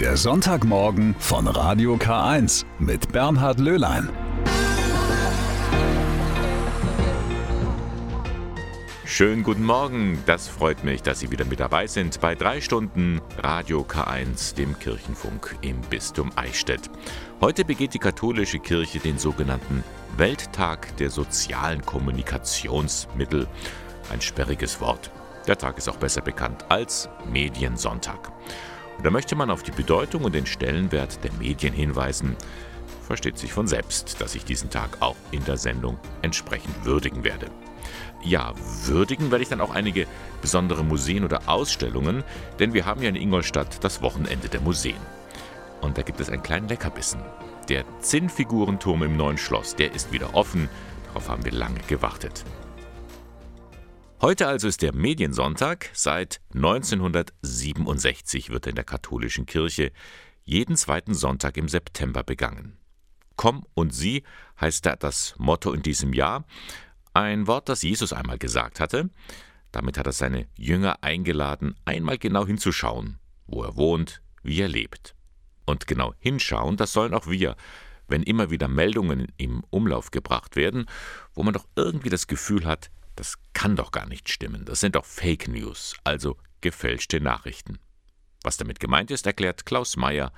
Der Sonntagmorgen von Radio K1 mit Bernhard Löhlein. Schönen guten Morgen, das freut mich, dass Sie wieder mit dabei sind bei drei Stunden Radio K1, dem Kirchenfunk im Bistum Eichstätt. Heute begeht die katholische Kirche den sogenannten Welttag der sozialen Kommunikationsmittel. Ein sperriges Wort. Der Tag ist auch besser bekannt als Mediensonntag. Da möchte man auf die Bedeutung und den Stellenwert der Medien hinweisen. Versteht sich von selbst, dass ich diesen Tag auch in der Sendung entsprechend würdigen werde. Ja, würdigen werde ich dann auch einige besondere Museen oder Ausstellungen, denn wir haben ja in Ingolstadt das Wochenende der Museen. Und da gibt es einen kleinen Leckerbissen. Der Zinnfigurenturm im neuen Schloss, der ist wieder offen. Darauf haben wir lange gewartet. Heute also ist der Mediensonntag. Seit 1967 wird in der katholischen Kirche jeden zweiten Sonntag im September begangen. Komm und sieh heißt da das Motto in diesem Jahr. Ein Wort, das Jesus einmal gesagt hatte. Damit hat er seine Jünger eingeladen, einmal genau hinzuschauen, wo er wohnt, wie er lebt. Und genau hinschauen, das sollen auch wir, wenn immer wieder Meldungen im Umlauf gebracht werden, wo man doch irgendwie das Gefühl hat, das kann doch gar nicht stimmen. Das sind doch Fake News, also gefälschte Nachrichten. Was damit gemeint ist, erklärt Klaus Mayer.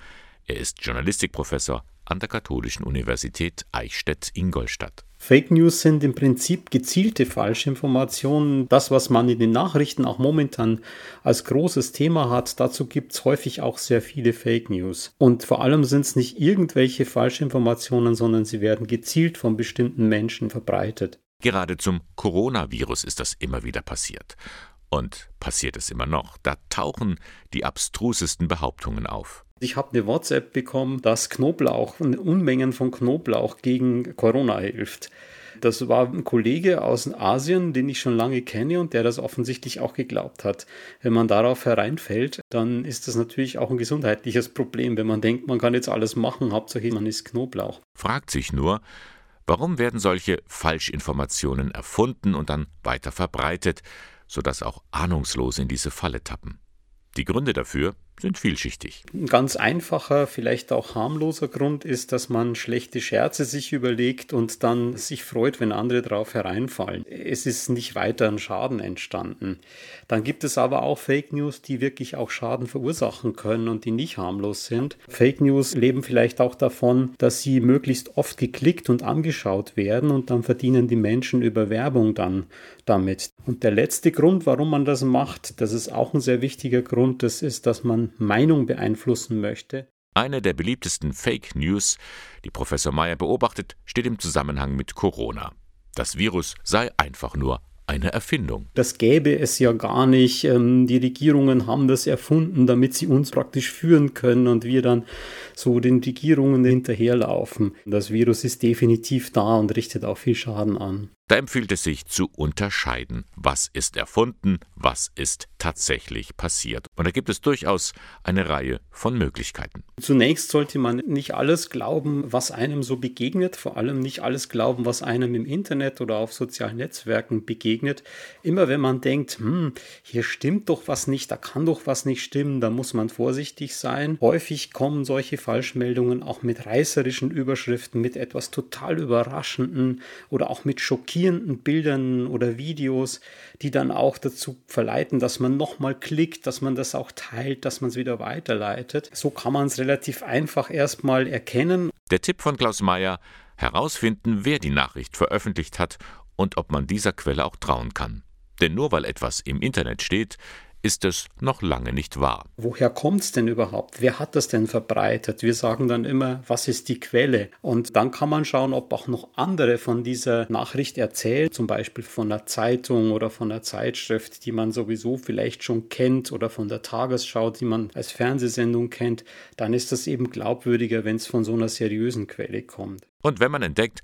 Er ist Journalistikprofessor an der Katholischen Universität Eichstätt-Ingolstadt. Fake News sind im Prinzip gezielte Falschinformationen. Das, was man in den Nachrichten auch momentan als großes Thema hat, dazu gibt es häufig auch sehr viele Fake News. Und vor allem sind es nicht irgendwelche Falschinformationen, sondern sie werden gezielt von bestimmten Menschen verbreitet. Gerade zum Coronavirus ist das immer wieder passiert. Und passiert es immer noch. Da tauchen die abstrusesten Behauptungen auf. Ich habe eine WhatsApp bekommen, dass Knoblauch, Unmengen von Knoblauch gegen Corona hilft. Das war ein Kollege aus Asien, den ich schon lange kenne und der das offensichtlich auch geglaubt hat. Wenn man darauf hereinfällt, dann ist das natürlich auch ein gesundheitliches Problem, wenn man denkt, man kann jetzt alles machen, Hauptsache man isst Knoblauch. Fragt sich nur, Warum werden solche Falschinformationen erfunden und dann weiter verbreitet, sodass auch Ahnungslose in diese Falle tappen? Die Gründe dafür sind vielschichtig. Ein ganz einfacher, vielleicht auch harmloser Grund ist, dass man schlechte Scherze sich überlegt und dann sich freut, wenn andere darauf hereinfallen. Es ist nicht weiter ein Schaden entstanden. Dann gibt es aber auch Fake News, die wirklich auch Schaden verursachen können und die nicht harmlos sind. Fake News leben vielleicht auch davon, dass sie möglichst oft geklickt und angeschaut werden und dann verdienen die Menschen über Werbung dann damit. Und der letzte Grund, warum man das macht, das ist auch ein sehr wichtiger Grund, das ist, dass man Meinung beeinflussen möchte. Eine der beliebtesten Fake News, die Professor Meyer beobachtet, steht im Zusammenhang mit Corona. Das Virus sei einfach nur eine Erfindung. Das gäbe es ja gar nicht. Ähm, die Regierungen haben das erfunden, damit sie uns praktisch führen können und wir dann so den Regierungen hinterherlaufen. Das Virus ist definitiv da und richtet auch viel Schaden an. Da empfiehlt es sich zu unterscheiden, was ist erfunden, was ist tatsächlich passiert. Und da gibt es durchaus eine Reihe von Möglichkeiten. Zunächst sollte man nicht alles glauben, was einem so begegnet, vor allem nicht alles glauben, was einem im Internet oder auf sozialen Netzwerken begegnet. Immer wenn man denkt, hm, hier stimmt doch was nicht, da kann doch was nicht stimmen, da muss man vorsichtig sein. Häufig kommen solche Falschmeldungen auch mit reißerischen Überschriften, mit etwas total Überraschenden oder auch mit schockierenden schockierenden Bildern oder Videos, die dann auch dazu verleiten, dass man nochmal klickt, dass man das auch teilt, dass man es wieder weiterleitet. So kann man es relativ einfach erstmal erkennen. Der Tipp von Klaus Mayer, herausfinden, wer die Nachricht veröffentlicht hat und ob man dieser Quelle auch trauen kann. Denn nur weil etwas im Internet steht, ist es noch lange nicht wahr. Woher kommt es denn überhaupt? Wer hat das denn verbreitet? Wir sagen dann immer, was ist die Quelle? Und dann kann man schauen, ob auch noch andere von dieser Nachricht erzählen, zum Beispiel von der Zeitung oder von der Zeitschrift, die man sowieso vielleicht schon kennt oder von der Tagesschau, die man als Fernsehsendung kennt. Dann ist das eben glaubwürdiger, wenn es von so einer seriösen Quelle kommt. Und wenn man entdeckt,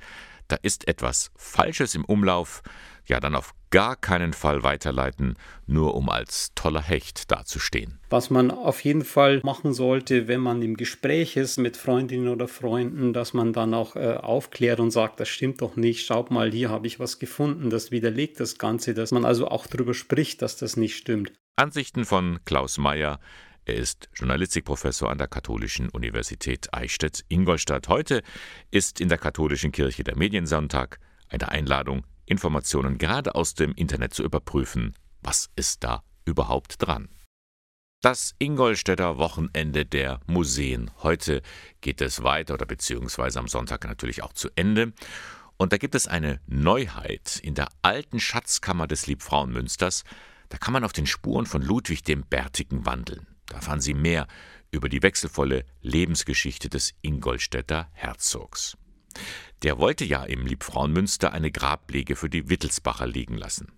da ist etwas Falsches im Umlauf, ja dann auf gar keinen Fall weiterleiten, nur um als toller Hecht dazustehen. Was man auf jeden Fall machen sollte, wenn man im Gespräch ist mit Freundinnen oder Freunden, dass man dann auch äh, aufklärt und sagt, das stimmt doch nicht, schaut mal, hier habe ich was gefunden, das widerlegt das Ganze, dass man also auch darüber spricht, dass das nicht stimmt. Ansichten von Klaus Mayer Er ist Journalistikprofessor an der Katholischen Universität Eichstätt-Ingolstadt. Heute ist in der Katholischen Kirche der Mediensonntag eine Einladung, Informationen gerade aus dem Internet zu überprüfen. Was ist da überhaupt dran? Das Ingolstädter Wochenende der Museen. Heute geht es weiter oder beziehungsweise am Sonntag natürlich auch zu Ende. Und da gibt es eine Neuheit in der alten Schatzkammer des Liebfrauenmünsters. Da kann man auf den Spuren von Ludwig dem Bärtigen wandeln. Da erfahren Sie mehr über die wechselvolle Lebensgeschichte des Ingolstädter Herzogs. Der wollte ja im Liebfrauenmünster eine Grablege für die Wittelsbacher liegen lassen.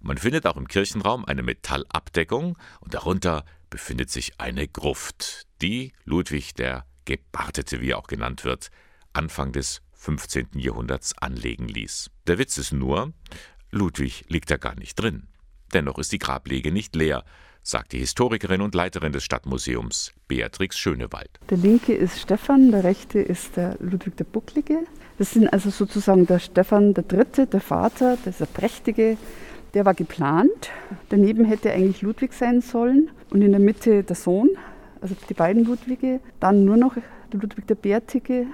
Und man findet auch im Kirchenraum eine Metallabdeckung und darunter befindet sich eine Gruft, die Ludwig der Gebartete, wie er auch genannt wird, Anfang des 15. Jahrhunderts anlegen ließ. Der Witz ist nur, Ludwig liegt da gar nicht drin. Dennoch ist die Grablege nicht leer, sagt die Historikerin und Leiterin des Stadtmuseums, Beatrix Schönewald. Der linke ist Stefan, der rechte ist der Ludwig der Bucklige. Das sind also sozusagen der Stefan der Dritte, der Vater, dieser prächtige, der war geplant. Daneben hätte eigentlich Ludwig sein sollen und in der Mitte der Sohn, also die beiden Ludwige. Dann nur noch der Ludwig der Bärtige,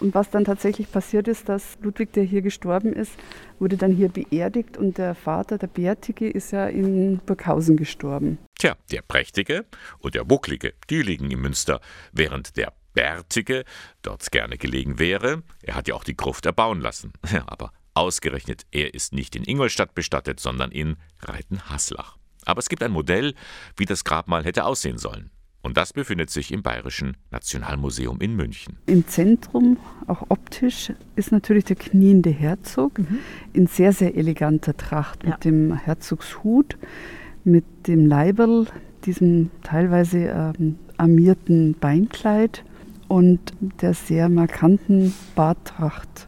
und was dann tatsächlich passiert ist, dass Ludwig, der hier gestorben ist, wurde dann hier beerdigt und der Vater, der Bärtige, ist ja in Burghausen gestorben. Tja, der Prächtige und der Bucklige, die liegen in Münster, während der Bärtige dort gerne gelegen wäre. Er hat ja auch die Gruft erbauen lassen. Ja, aber ausgerechnet, er ist nicht in Ingolstadt bestattet, sondern in Reitenhaslach. Aber es gibt ein Modell, wie das Grabmal hätte aussehen sollen. Und das befindet sich im Bayerischen Nationalmuseum in München. Im Zentrum, auch optisch, ist natürlich der kniende Herzog mhm. in sehr, sehr eleganter Tracht ja. mit dem Herzogshut, mit dem Leiberl, diesem teilweise ähm, armierten Beinkleid und der sehr markanten Barttracht.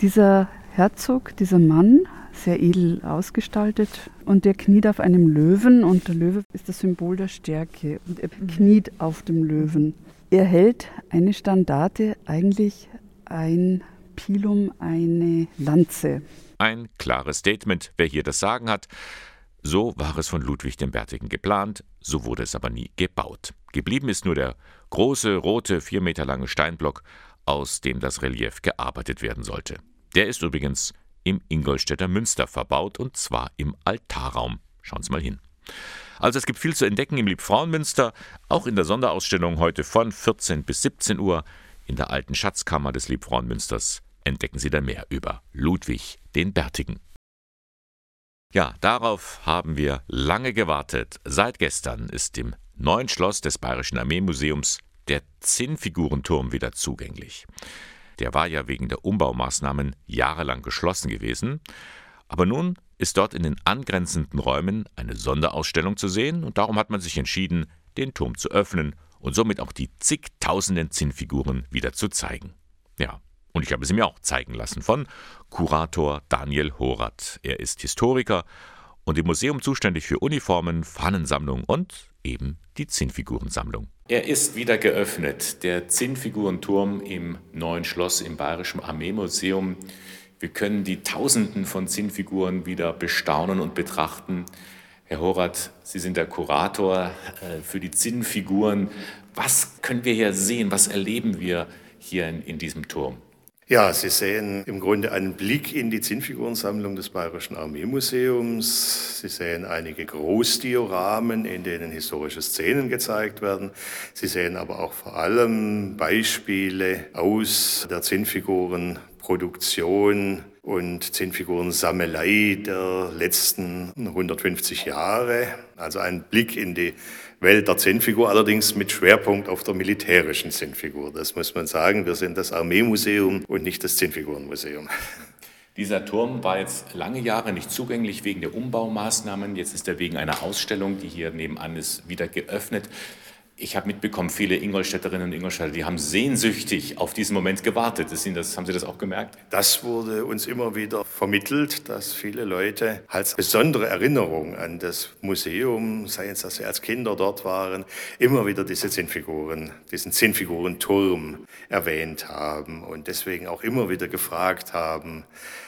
Dieser Herzog, dieser Mann, sehr edel ausgestaltet. Und der kniet auf einem Löwen und der Löwe ist das Symbol der Stärke und er mhm. kniet auf dem Löwen. Er hält eine Standarte, eigentlich ein Pilum, eine Lanze. Ein klares Statement, wer hier das Sagen hat. So war es von Ludwig dem Bärtigen geplant, so wurde es aber nie gebaut. Geblieben ist nur der große, rote, vier Meter lange Steinblock, aus dem das Relief gearbeitet werden sollte. Der ist übrigens im Ingolstädter Münster verbaut und zwar im Altarraum. Schauen Sie mal hin. Also es gibt viel zu entdecken im Liebfrauenmünster, auch in der Sonderausstellung heute von 14 bis 17 Uhr in der alten Schatzkammer des Liebfrauenmünsters entdecken Sie da mehr über Ludwig den Bärtigen. Ja, darauf haben wir lange gewartet. Seit gestern ist im neuen Schloss des Bayerischen Armeemuseums der Zinnfigurenturm wieder zugänglich. Der war ja wegen der Umbaumaßnahmen jahrelang geschlossen gewesen. Aber nun ist dort in den angrenzenden Räumen eine Sonderausstellung zu sehen und darum hat man sich entschieden, den Turm zu öffnen und somit auch die zigtausenden Zinnfiguren wieder zu zeigen. Ja, und ich habe sie mir auch zeigen lassen von Kurator Daniel Horath. Er ist Historiker und im Museum zuständig für Uniformen, Fahnensammlung und eben die Zinnfigurensammlung. Er ist wieder geöffnet, der Zinnfigurenturm im neuen Schloss im Bayerischen Armeemuseum. Wir können die Tausenden von Zinnfiguren wieder bestaunen und betrachten. Herr Horath, Sie sind der Kurator äh, für die Zinnfiguren. Was können wir hier sehen? Was erleben wir hier in, in diesem Turm? Ja, Sie sehen im Grunde einen Blick in die Zinnfigurensammlung des Bayerischen Armeemuseums. Sie sehen einige Großdioramen, in denen historische Szenen gezeigt werden. Sie sehen aber auch vor allem Beispiele aus der Zinnfigurenproduktion und Zinnfigurensammelei der letzten 150 Jahre. Also ein Blick in die Welt der Zinnfigur, allerdings mit Schwerpunkt auf der militärischen Zinnfigur. Das muss man sagen. Wir sind das Armeemuseum und nicht das Zinnfigurenmuseum. Dieser Turm war jetzt lange Jahre nicht zugänglich wegen der Umbaumaßnahmen. Jetzt ist er wegen einer Ausstellung, die hier nebenan ist, wieder geöffnet. Ich habe mitbekommen, viele Ingolstädterinnen und Ingolstädter, die haben sehnsüchtig auf diesen Moment gewartet. Das, haben Sie das auch gemerkt? Das wurde uns immer wieder vermittelt, dass viele Leute als besondere Erinnerung an das Museum, sei es, dass sie als Kinder dort waren, immer wieder diese Zinnfiguren, diesen Zinnfigurenturm erwähnt haben und deswegen auch immer wieder gefragt haben,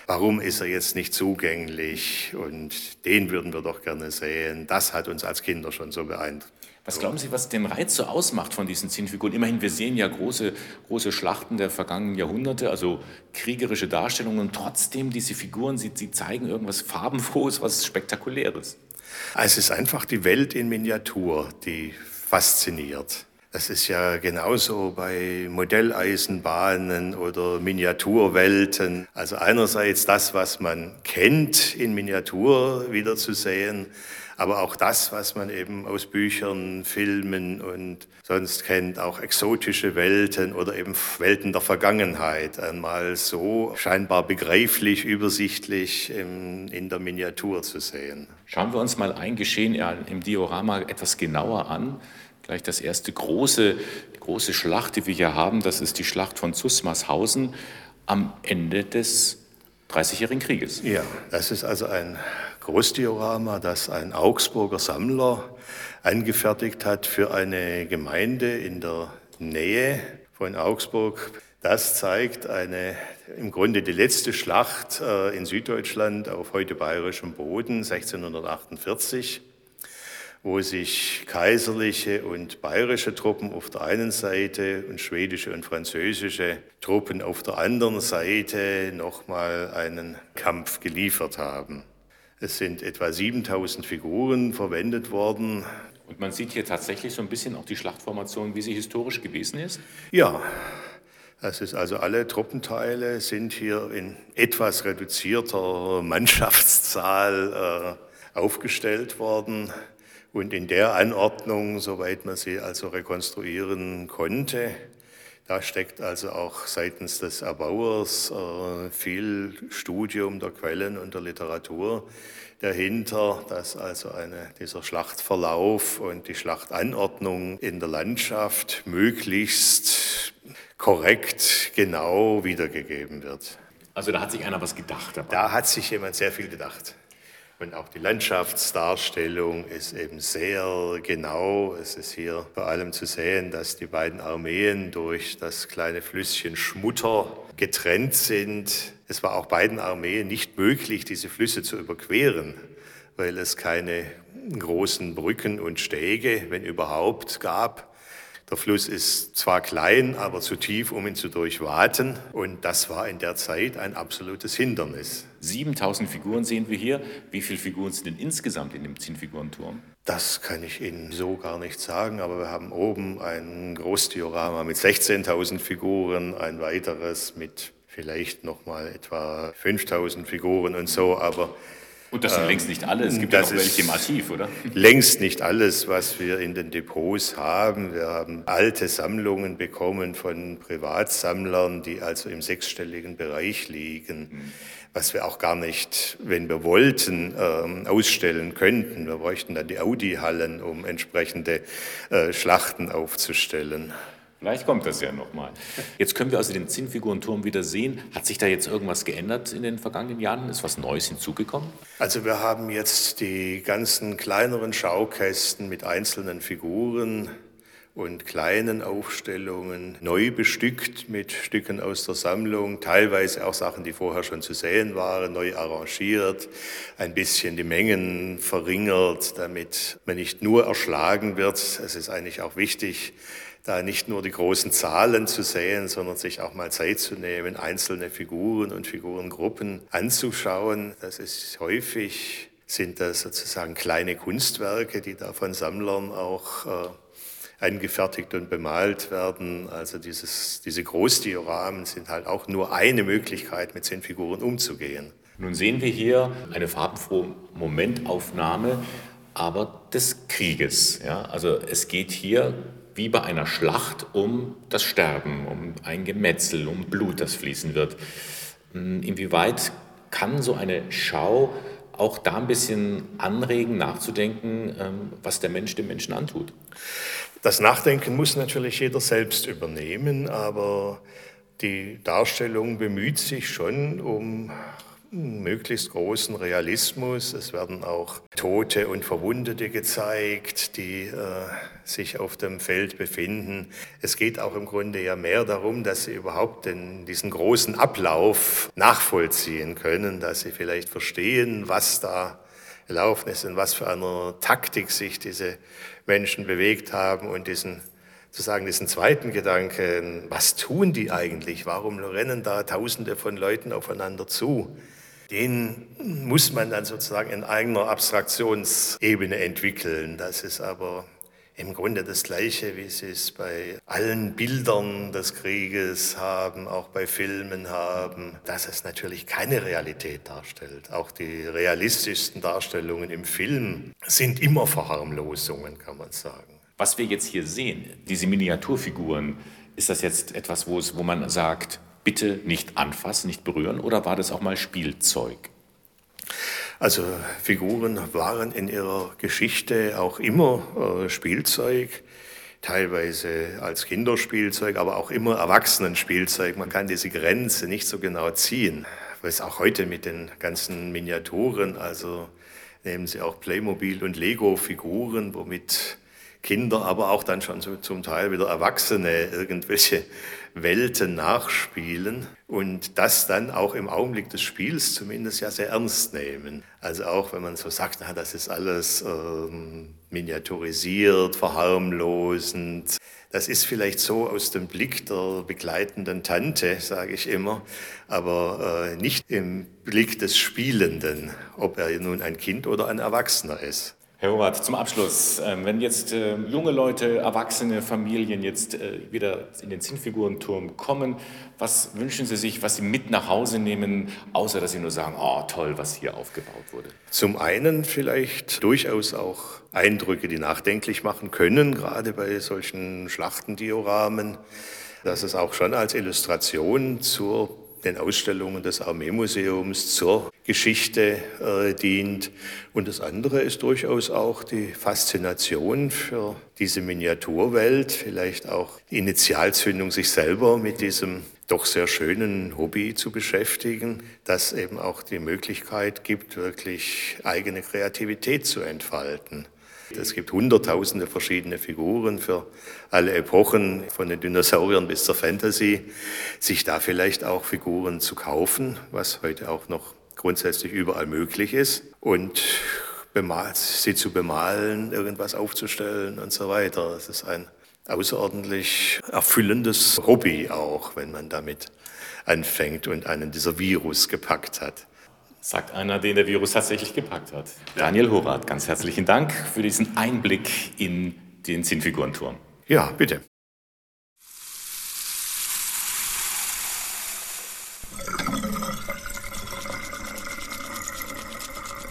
warum ist er jetzt nicht zugänglich und den würden wir doch gerne sehen. Das hat uns als Kinder schon so beeindruckt. Was glauben Sie, was den Reiz so ausmacht von diesen Zinnfiguren? Immerhin, wir sehen ja große, große Schlachten der vergangenen Jahrhunderte, also kriegerische Darstellungen und trotzdem diese Figuren, sie, sie zeigen irgendwas Farbenfrohes, was Spektakuläres. Es ist einfach die Welt in Miniatur, die fasziniert. Das ist ja genauso bei Modelleisenbahnen oder Miniaturwelten. Also einerseits das, was man kennt, in Miniatur wiederzusehen, aber auch das, was man eben aus Büchern, Filmen und sonst kennt, auch exotische Welten oder eben Welten der Vergangenheit, einmal so scheinbar begreiflich, übersichtlich in der Miniatur zu sehen. Schauen wir uns mal ein Geschehen im Diorama etwas genauer an. Gleich das erste große, große Schlacht, die wir hier haben, das ist die Schlacht von Zusmarshausen am Ende des Dreißigjährigen Krieges. Ja, das ist also ein Großdiorama, das ein Augsburger Sammler angefertigt hat für eine Gemeinde in der Nähe von Augsburg. Das zeigt eine, im Grunde die letzte Schlacht äh, in Süddeutschland auf heute bayerischem Boden 1648 wo sich kaiserliche und bayerische Truppen auf der einen Seite und schwedische und französische Truppen auf der anderen Seite nochmal einen Kampf geliefert haben. Es sind etwa 7000 Figuren verwendet worden. Und man sieht hier tatsächlich so ein bisschen auch die Schlachtformation, wie sie historisch gewesen ist? Ja, das ist also alle Truppenteile sind hier in etwas reduzierter Mannschaftszahl äh, aufgestellt worden. Und in der Anordnung, soweit man sie also rekonstruieren konnte, da steckt also auch seitens des Erbauers äh, viel Studium der Quellen und der Literatur dahinter, dass also eine, dieser Schlachtverlauf und die Schlachtanordnung in der Landschaft möglichst korrekt, genau wiedergegeben wird. Also da hat sich einer was gedacht. Dabei. Da hat sich jemand sehr viel gedacht. Und auch die Landschaftsdarstellung ist eben sehr genau. Es ist hier vor allem zu sehen, dass die beiden Armeen durch das kleine Flüsschen Schmutter getrennt sind. Es war auch beiden Armeen nicht möglich, diese Flüsse zu überqueren, weil es keine großen Brücken und Stege, wenn überhaupt, gab. Der Fluss ist zwar klein, aber zu tief, um ihn zu durchwaten. Und das war in der Zeit ein absolutes Hindernis. 7000 Figuren sehen wir hier. Wie viele Figuren sind denn insgesamt in dem Zehnfigurenturm? Das kann ich Ihnen so gar nicht sagen, aber wir haben oben ein Großdiorama mit 16.000 Figuren, ein weiteres mit vielleicht noch mal etwa 5000 Figuren und so, aber und das sind längst nicht alle, es gibt ja noch welche im Archiv, oder? Längst nicht alles, was wir in den Depots haben. Wir haben alte Sammlungen bekommen von Privatsammlern, die also im sechsstelligen Bereich liegen, mhm. was wir auch gar nicht, wenn wir wollten, ähm, ausstellen könnten. Wir bräuchten dann die Audi-Hallen, um entsprechende äh, Schlachten aufzustellen. Vielleicht kommt das ja nochmal. Jetzt können wir also den Zinnfigurenturm wieder sehen. Hat sich da jetzt irgendwas geändert in den vergangenen Jahren? Ist was Neues hinzugekommen? Also wir haben jetzt die ganzen kleineren Schaukästen mit einzelnen Figuren und kleinen Aufstellungen neu bestückt mit Stücken aus der Sammlung, teilweise auch Sachen, die vorher schon zu sehen waren, neu arrangiert, ein bisschen die Mengen verringert, damit man nicht nur erschlagen wird. Es ist eigentlich auch wichtig, da nicht nur die großen Zahlen zu sehen, sondern sich auch mal Zeit zu nehmen, einzelne Figuren und Figurengruppen anzuschauen. Das ist häufig, sind das sozusagen kleine Kunstwerke, die da von Sammlern auch äh, angefertigt und bemalt werden. Also dieses, diese Großdioramen sind halt auch nur eine Möglichkeit, mit zehn Figuren umzugehen. Nun sehen wir hier eine farbenfrohe Momentaufnahme, aber des Krieges. Ja? Also es geht hier wie bei einer Schlacht um das Sterben, um ein Gemetzel, um Blut, das fließen wird. Hm, inwieweit kann so eine Schau auch da ein bisschen anregen, nachzudenken, ähm, was der Mensch dem Menschen antut? Das Nachdenken muss natürlich jeder selbst übernehmen, aber die Darstellung bemüht sich schon um möglichst großen Realismus. Es werden auch Tote und Verwundete gezeigt, die äh, sich auf dem Feld befinden. Es geht auch im Grunde ja mehr darum, dass sie überhaupt den, diesen großen Ablauf nachvollziehen können, dass sie vielleicht verstehen, was da gelaufen ist und was für eine Taktik sich diese Menschen bewegt haben und diesen zu sagen, diesen zweiten Gedanken, was tun die eigentlich? Warum rennen da Tausende von Leuten aufeinander zu? Den muss man dann sozusagen in eigener Abstraktionsebene entwickeln. Das ist aber im Grunde das Gleiche, wie Sie es bei allen Bildern des Krieges haben, auch bei Filmen haben, dass es natürlich keine Realität darstellt. Auch die realistischsten Darstellungen im Film sind immer Verharmlosungen, kann man sagen. Was wir jetzt hier sehen, diese Miniaturfiguren, ist das jetzt etwas, wo, es, wo man sagt, bitte nicht anfassen, nicht berühren, oder war das auch mal Spielzeug? Also Figuren waren in ihrer Geschichte auch immer äh, Spielzeug, teilweise als Kinderspielzeug, aber auch immer Erwachsenenspielzeug. Man kann diese Grenze nicht so genau ziehen. Was auch heute mit den ganzen Miniaturen, also nehmen Sie auch Playmobil und Lego-Figuren, womit Kinder, aber auch dann schon so zum Teil wieder Erwachsene irgendwelche Welten nachspielen und das dann auch im Augenblick des Spiels zumindest ja sehr ernst nehmen. Also auch wenn man so sagt, na, das ist alles ähm, miniaturisiert, verharmlosend. Das ist vielleicht so aus dem Blick der begleitenden Tante, sage ich immer, aber äh, nicht im Blick des Spielenden, ob er nun ein Kind oder ein Erwachsener ist. Herr Howard, zum Abschluss, ähm, wenn jetzt äh, junge Leute, erwachsene Familien jetzt äh, wieder in den Zinnfigurenturm kommen, was wünschen Sie sich, was Sie mit nach Hause nehmen, außer dass Sie nur sagen, oh toll, was hier aufgebaut wurde? Zum einen vielleicht durchaus auch Eindrücke, die nachdenklich machen können, gerade bei solchen Schlachtendioramen, dass es auch schon als Illustration zur den Ausstellungen des Armeemuseums zur Geschichte äh, dient. Und das andere ist durchaus auch die Faszination für diese Miniaturwelt, vielleicht auch die Initialzündung, sich selber mit diesem doch sehr schönen Hobby zu beschäftigen, das eben auch die Möglichkeit gibt, wirklich eigene Kreativität zu entfalten. Es gibt hunderttausende verschiedene Figuren für alle Epochen, von den Dinosauriern bis zur Fantasy. Sich da vielleicht auch Figuren zu kaufen, was heute auch noch grundsätzlich überall möglich ist. Und sie zu bemalen, irgendwas aufzustellen und so weiter. Das ist ein außerordentlich erfüllendes Hobby auch, wenn man damit anfängt und einen dieser Virus gepackt hat. Sagt einer, den der Virus tatsächlich gepackt hat. Daniel Horath, ganz herzlichen Dank für diesen Einblick in den Zinnfigurenturm. Ja, bitte.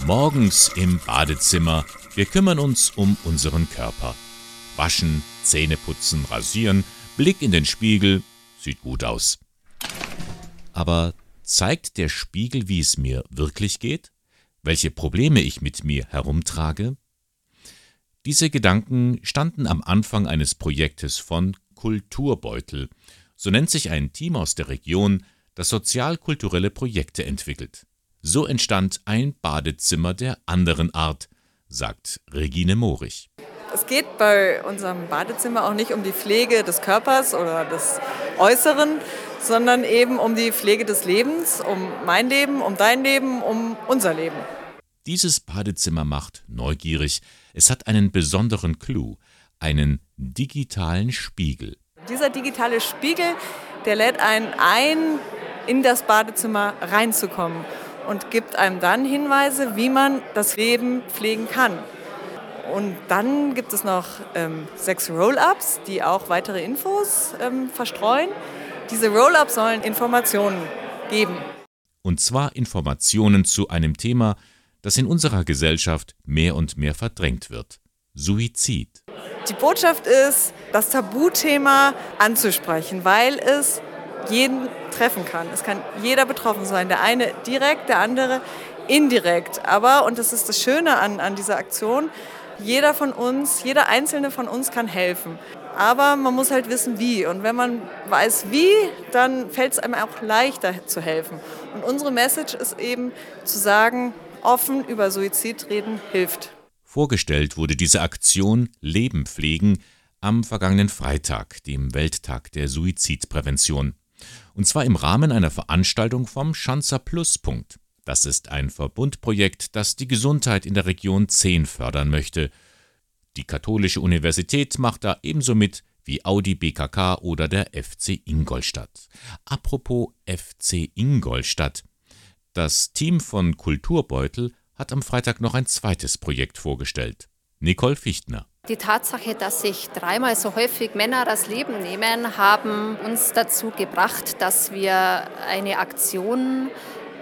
Morgens im Badezimmer. Wir kümmern uns um unseren Körper. Waschen, Zähne putzen, rasieren, Blick in den Spiegel, sieht gut aus. Aber Zeigt der Spiegel, wie es mir wirklich geht? Welche Probleme ich mit mir herumtrage? Diese Gedanken standen am Anfang eines Projektes von Kulturbeutel. So nennt sich ein Team aus der Region, das sozialkulturelle Projekte entwickelt. So entstand ein Badezimmer der anderen Art, sagt Regine Morich. Es geht bei unserem Badezimmer auch nicht um die Pflege des Körpers oder des Äußeren, sondern eben um die Pflege des Lebens, um mein Leben, um dein Leben, um unser Leben. Dieses Badezimmer macht neugierig. Es hat einen besonderen Clou, einen digitalen Spiegel. Dieser digitale Spiegel, der lädt einen ein, in das Badezimmer reinzukommen und gibt einem dann Hinweise, wie man das Leben pflegen kann. Und dann gibt es noch ähm, sechs Roll-ups, die auch weitere Infos ähm, verstreuen. Diese Roll-ups sollen Informationen geben. Und zwar Informationen zu einem Thema, das in unserer Gesellschaft mehr und mehr verdrängt wird. Suizid. Die Botschaft ist, das Tabuthema anzusprechen, weil es jeden treffen kann. Es kann jeder betroffen sein. Der eine direkt, der andere indirekt. Aber, und das ist das Schöne an, an dieser Aktion, jeder von uns, jeder einzelne von uns kann helfen. Aber man muss halt wissen, wie. Und wenn man weiß, wie, dann fällt es einem auch leichter zu helfen. Und unsere Message ist eben zu sagen, offen über Suizid reden hilft. Vorgestellt wurde diese Aktion Leben pflegen am vergangenen Freitag, dem Welttag der Suizidprävention. Und zwar im Rahmen einer Veranstaltung vom Schanzer Pluspunkt. Das ist ein Verbundprojekt, das die Gesundheit in der Region 10 fördern möchte. Die Katholische Universität macht da ebenso mit wie Audi BKK oder der FC Ingolstadt. Apropos FC Ingolstadt. Das Team von Kulturbeutel hat am Freitag noch ein zweites Projekt vorgestellt. Nicole Fichtner. Die Tatsache, dass sich dreimal so häufig Männer das Leben nehmen, haben uns dazu gebracht, dass wir eine Aktion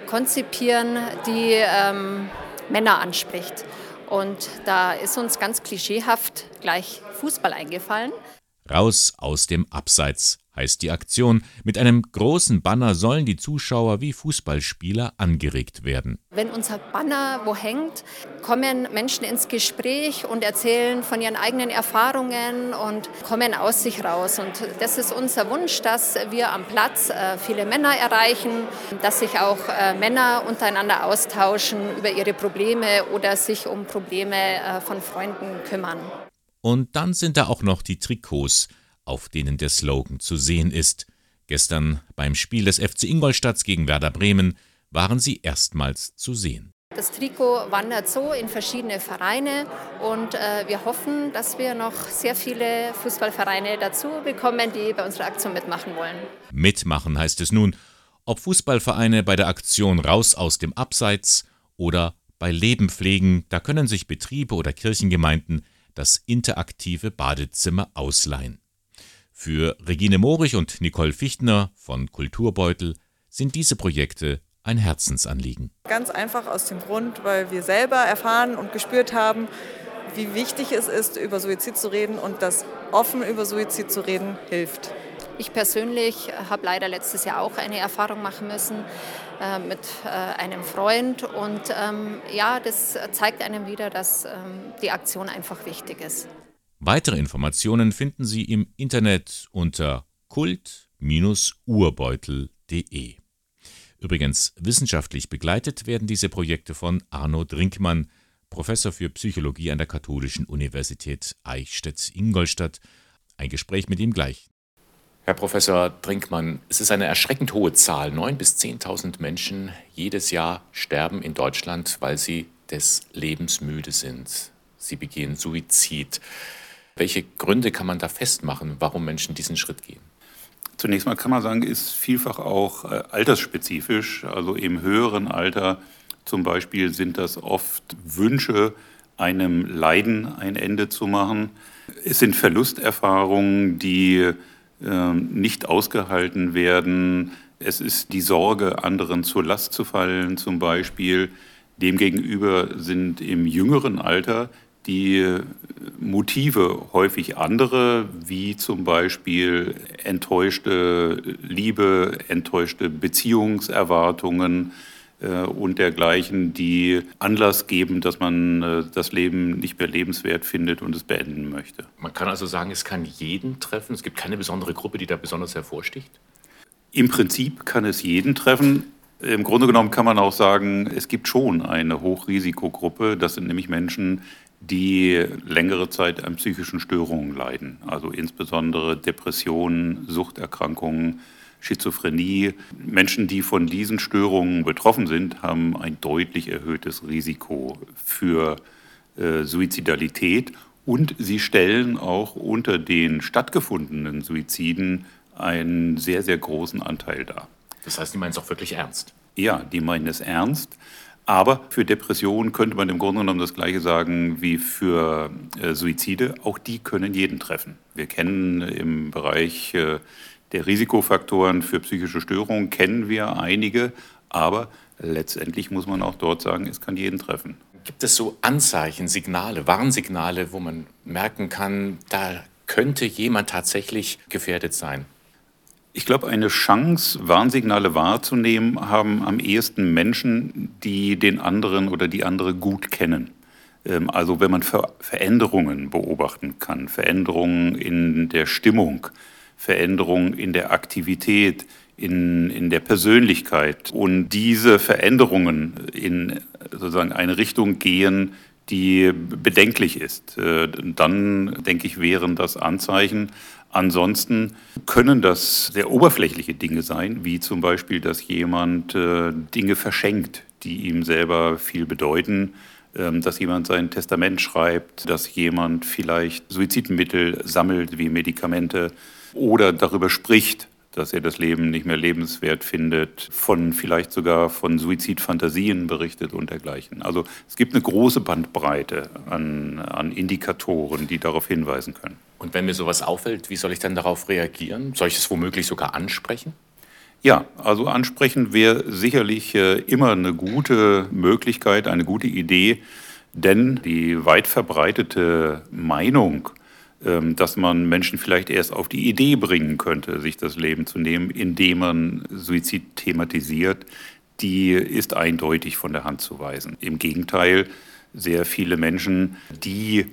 konzipieren, die ähm, Männer anspricht. Und da ist uns ganz klischeehaft gleich Fußball eingefallen. Raus aus dem Abseits heißt die Aktion. Mit einem großen Banner sollen die Zuschauer wie Fußballspieler angeregt werden. Wenn unser Banner wo hängt, kommen Menschen ins Gespräch und erzählen von ihren eigenen Erfahrungen und kommen aus sich raus. Und das ist unser Wunsch, dass wir am Platz äh, viele Männer erreichen, dass sich auch äh, Männer untereinander austauschen über ihre Probleme oder sich um Probleme äh, von Freunden kümmern. Und dann sind da auch noch die Trikots auf denen der Slogan zu sehen ist. Gestern beim Spiel des FC Ingolstadt gegen Werder Bremen waren sie erstmals zu sehen. Das Trikot wandert so in verschiedene Vereine und äh, wir hoffen, dass wir noch sehr viele Fußballvereine dazu bekommen, die bei unserer Aktion mitmachen wollen. Mitmachen heißt es nun, ob Fußballvereine bei der Aktion raus aus dem Abseits oder bei Leben pflegen, da können sich Betriebe oder Kirchengemeinden das interaktive Badezimmer ausleihen. Für Regine Morich und Nicole Fichtner von Kulturbeutel sind diese Projekte ein Herzensanliegen. Ganz einfach aus dem Grund, weil wir selber erfahren und gespürt haben, wie wichtig es ist, über Suizid zu reden und dass offen über Suizid zu reden hilft. Ich persönlich habe leider letztes Jahr auch eine Erfahrung machen müssen äh, mit äh, einem Freund und ähm, ja, das zeigt einem wieder, dass ähm, die Aktion einfach wichtig ist. Weitere Informationen finden Sie im Internet unter kult-urbeutel.de. Übrigens, wissenschaftlich begleitet werden diese Projekte von Arno Drinkmann, Professor für Psychologie an der Katholischen Universität Eichstätt-Ingolstadt. Ein Gespräch mit ihm gleich. Herr Professor Drinkmann, es ist eine erschreckend hohe Zahl. 9.000 bis 10.000 Menschen jedes Jahr sterben in Deutschland, weil sie des Lebens müde sind. Sie begehen Suizid. Welche Gründe kann man da festmachen, warum Menschen diesen Schritt gehen? Zunächst mal kann man sagen, ist vielfach auch äh, altersspezifisch. Also im höheren Alter zum Beispiel sind das oft Wünsche, einem Leiden ein Ende zu machen. Es sind Verlusterfahrungen, die äh, nicht ausgehalten werden. Es ist die Sorge, anderen zur Last zu fallen zum Beispiel. Demgegenüber sind im jüngeren Alter die Motive häufig andere, wie zum Beispiel enttäuschte Liebe, enttäuschte Beziehungserwartungen äh, und dergleichen, die Anlass geben, dass man äh, das Leben nicht mehr lebenswert findet und es beenden möchte. Man kann also sagen, es kann jeden treffen. Es gibt keine besondere Gruppe, die da besonders hervorsticht. Im Prinzip kann es jeden treffen. Im Grunde genommen kann man auch sagen, es gibt schon eine Hochrisikogruppe. Das sind nämlich Menschen, die längere Zeit an psychischen Störungen leiden, also insbesondere Depressionen, Suchterkrankungen, Schizophrenie. Menschen, die von diesen Störungen betroffen sind, haben ein deutlich erhöhtes Risiko für äh, Suizidalität und sie stellen auch unter den stattgefundenen Suiziden einen sehr, sehr großen Anteil dar. Das heißt, die meinen es auch wirklich ernst? Ja, die meinen es ernst. Aber für Depressionen könnte man im Grunde genommen das Gleiche sagen wie für äh, Suizide. Auch die können jeden treffen. Wir kennen im Bereich äh, der Risikofaktoren für psychische Störungen, kennen wir einige, aber letztendlich muss man auch dort sagen, es kann jeden treffen. Gibt es so Anzeichen, Signale, Warnsignale, wo man merken kann, da könnte jemand tatsächlich gefährdet sein? Ich glaube, eine Chance, Warnsignale wahrzunehmen, haben am ehesten Menschen, die den anderen oder die andere gut kennen. Ähm, also wenn man Veränderungen beobachten kann, Veränderungen in der Stimmung, Veränderungen in der Aktivität, in, in der Persönlichkeit und diese Veränderungen in sozusagen eine Richtung gehen, die bedenklich ist, äh, dann denke ich, wären das Anzeichen, Ansonsten können das sehr oberflächliche Dinge sein, wie zum Beispiel, dass jemand äh, Dinge verschenkt, die ihm selber viel bedeuten. Ähm, dass jemand sein Testament schreibt, dass jemand vielleicht Suizidmittel sammelt wie Medikamente oder darüber spricht, dass er das Leben nicht mehr lebenswert findet, von vielleicht sogar von Suizidfantasien berichtet und dergleichen. Also es gibt eine große Bandbreite an, an Indikatoren, die darauf hinweisen können. Und wenn mir sowas auffällt, wie soll ich dann darauf reagieren? Soll ich es womöglich sogar ansprechen? Ja, also ansprechen wäre sicherlich äh, immer eine gute Möglichkeit, eine gute Idee, denn die weit verbreitete Meinung, dass man Menschen vielleicht erst auf die Idee bringen könnte, sich das Leben zu nehmen, indem man Suizid thematisiert, die ist eindeutig von der Hand zu weisen. Im Gegenteil, sehr viele Menschen, die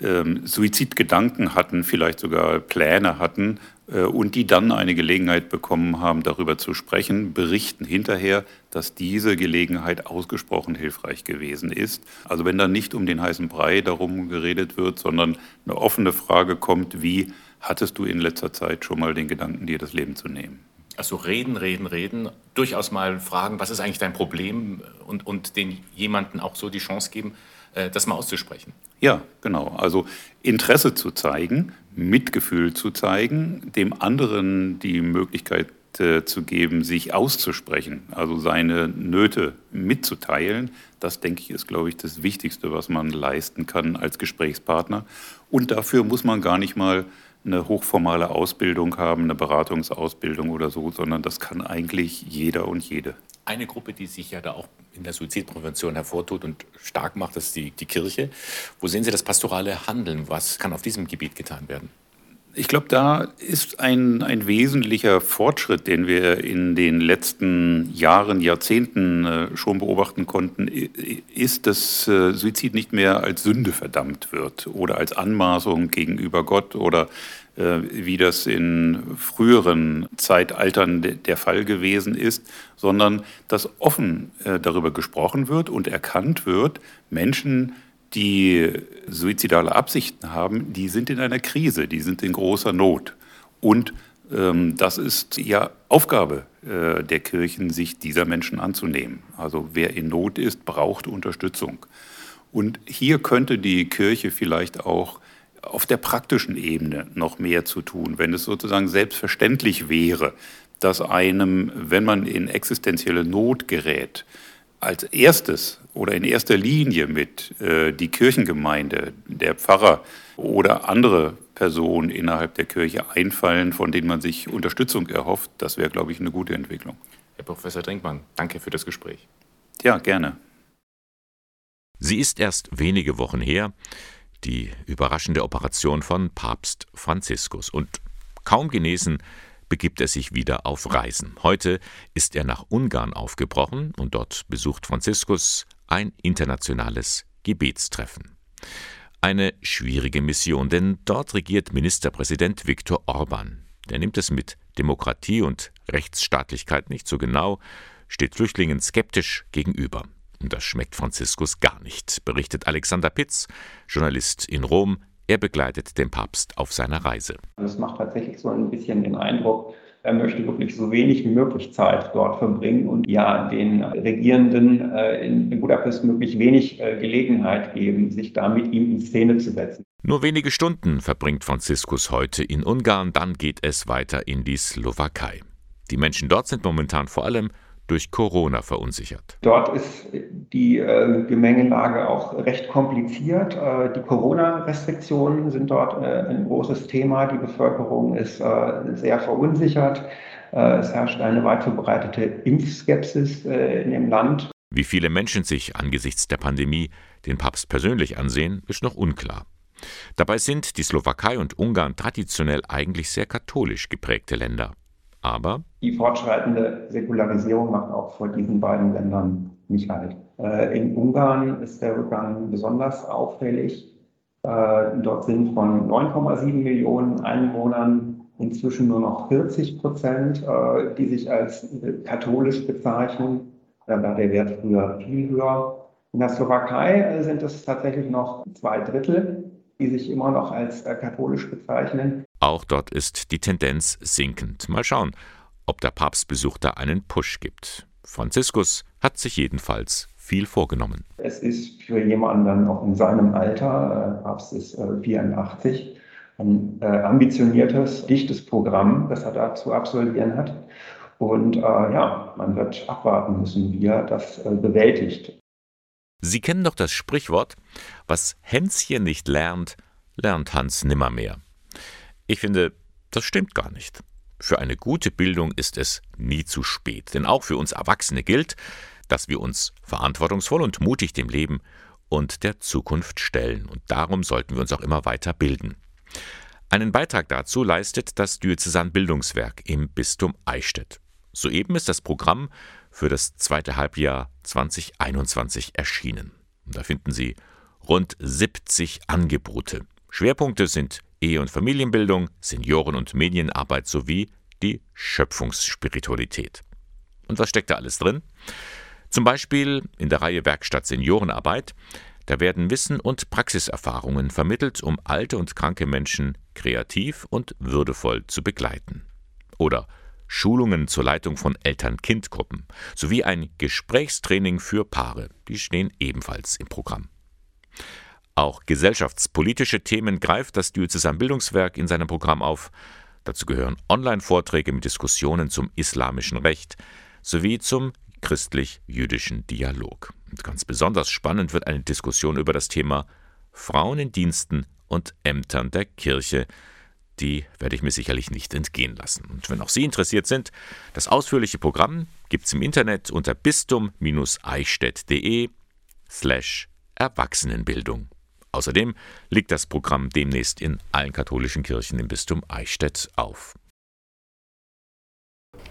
ähm, Suizidgedanken hatten, vielleicht sogar Pläne hatten und die dann eine Gelegenheit bekommen haben, darüber zu sprechen, berichten hinterher, dass diese Gelegenheit ausgesprochen hilfreich gewesen ist. Also wenn dann nicht um den heißen Brei darum geredet wird, sondern eine offene Frage kommt, wie hattest du in letzter Zeit schon mal den Gedanken, dir das Leben zu nehmen? Also reden, reden, reden, durchaus mal fragen, was ist eigentlich dein Problem und, und den jemanden auch so die Chance geben, äh, das mal auszusprechen. Ja, genau. Also Interesse zu zeigen, Mitgefühl zu zeigen, dem anderen die Möglichkeit äh, zu geben, sich auszusprechen, also seine Nöte mitzuteilen, das denke ich ist, glaube ich, das Wichtigste, was man leisten kann als Gesprächspartner. Und dafür muss man gar nicht mal eine hochformale Ausbildung haben, eine Beratungsausbildung oder so, sondern das kann eigentlich jeder und jede. Eine Gruppe, die sich ja da auch in der Suizidprävention hervortut und stark macht, ist die, die Kirche. Wo sehen Sie das pastorale Handeln? Was kann auf diesem Gebiet getan werden? Ich glaube, da ist ein, ein wesentlicher Fortschritt, den wir in den letzten Jahren, Jahrzehnten äh, schon beobachten konnten, ist, dass äh, Suizid nicht mehr als Sünde verdammt wird oder als Anmaßung gegenüber Gott oder wie das in früheren Zeitaltern de, der Fall gewesen ist, sondern dass offen äh, darüber gesprochen wird und erkannt wird, Menschen, die suizidale Absichten haben, die sind in einer Krise, die sind in großer Not. Und ähm, das ist ja Aufgabe äh, der Kirchen, sich dieser Menschen anzunehmen. Also wer in Not ist, braucht Unterstützung. Und hier könnte die Kirche vielleicht auch auf der praktischen Ebene noch mehr zu tun, wenn es sozusagen selbstverständlich wäre, dass einem, wenn man in existenzielle Not gerät, als erstes oder in erster Linie mit äh, die Kirchengemeinde, der Pfarrer oder andere Personen innerhalb der Kirche einfallen, von denen man sich Unterstützung erhofft, das wäre, glaube ich, eine gute Entwicklung. Herr Professor Drinkmann, danke für das Gespräch. Ja, gerne. Sie ist erst wenige Wochen her, die überraschende Operation von Papst Franziskus. Und kaum genesen begibt er sich wieder auf Reisen. Heute ist er nach Ungarn aufgebrochen und dort besucht Franziskus ein internationales Gebetstreffen. Eine schwierige Mission, denn dort regiert Ministerpräsident Viktor Orban. Der nimmt es mit Demokratie und Rechtsstaatlichkeit nicht so genau, steht Flüchtlingen skeptisch gegenüber. Und das schmeckt Franziskus gar nicht, berichtet Alexander Pitz, Journalist in Rom, er begleitet den Papst auf seiner Reise. Es macht tatsächlich so ein bisschen den Eindruck, er möchte wirklich so wenig wie möglich Zeit dort verbringen und ja den Regierenden äh, in Budapest möglichst wenig äh, Gelegenheit geben, sich da mit ihm in Szene zu setzen. Nur wenige Stunden verbringt Franziskus heute in Ungarn, dann geht es weiter in die Slowakei. Die Menschen dort sind momentan vor allem durch Corona verunsichert. Dort ist die äh, Gemengelage auch recht kompliziert. Äh, die Corona-Restriktionen sind dort äh, ein großes Thema. Die Bevölkerung ist äh, sehr verunsichert. Äh, es herrscht eine weit verbreitete Impfskepsis äh, in dem Land. Wie viele Menschen sich angesichts der Pandemie den Papst persönlich ansehen, ist noch unklar. Dabei sind die Slowakei und Ungarn traditionell eigentlich sehr katholisch geprägte Länder. Aber die fortschreitende Säkularisierung macht auch vor diesen beiden Ländern nicht halt. In Ungarn ist der Rückgang besonders auffällig. Äh, dort sind von 9,7 Millionen Einwohnern inzwischen nur noch 40 Prozent, äh, die sich als katholisch bezeichnen. Da war der Wert früher viel höher. In der Slowakei sind es tatsächlich noch zwei Drittel, die sich immer noch als katholisch bezeichnen. Auch dort ist die Tendenz sinkend. Mal schauen, ob der Papstbesuch da einen Push gibt. Franziskus hat sich jedenfalls viel vorgenommen. Es ist für jemanden dann noch in seinem Alter, äh, Papst ist 84, ein äh, ambitioniertes, dichtes Programm, das er da zu absolvieren hat. Und äh, ja, man wird abwarten müssen, wie er das äh, bewältigt. Sie kennen doch das Sprichwort, was Hänschen nicht lernt, lernt Hans nimmermehr. Ich finde, das stimmt gar nicht. Für eine gute Bildung ist es nie zu spät, denn auch für uns Erwachsene gilt, dass wir uns verantwortungsvoll und mutig dem Leben und der Zukunft stellen, und darum sollten wir uns auch immer weiter bilden. Einen Beitrag dazu leistet das Diözesanbildungswerk im Bistum Eichstätt. Soeben ist das Programm für das zweite Halbjahr 2021 erschienen. Da finden Sie rund 70 Angebote. Schwerpunkte sind Ehe- und Familienbildung, Senioren- und Medienarbeit sowie die Schöpfungsspiritualität. Und was steckt da alles drin? Zum Beispiel in der Reihe Werkstatt Seniorenarbeit. Da werden Wissen und Praxiserfahrungen vermittelt, um alte und kranke Menschen kreativ und würdevoll zu begleiten. Oder Schulungen zur Leitung von Eltern-Kind-Gruppen sowie ein Gesprächstraining für Paare, die stehen ebenfalls im Programm. Auch gesellschaftspolitische Themen greift das Diözesanbildungswerk in seinem Programm auf. Dazu gehören Online-Vorträge mit Diskussionen zum islamischen Recht sowie zum christlich-jüdischen Dialog. Und ganz besonders spannend wird eine Diskussion über das Thema Frauen in Diensten und Ämtern der Kirche. Die werde ich mir sicherlich nicht entgehen lassen. Und wenn auch Sie interessiert sind, das ausführliche Programm gibt es im Internet unter bistum-eichstätt.de slash Erwachsenenbildung. Außerdem liegt das Programm demnächst in allen katholischen Kirchen im Bistum Eichstätt auf.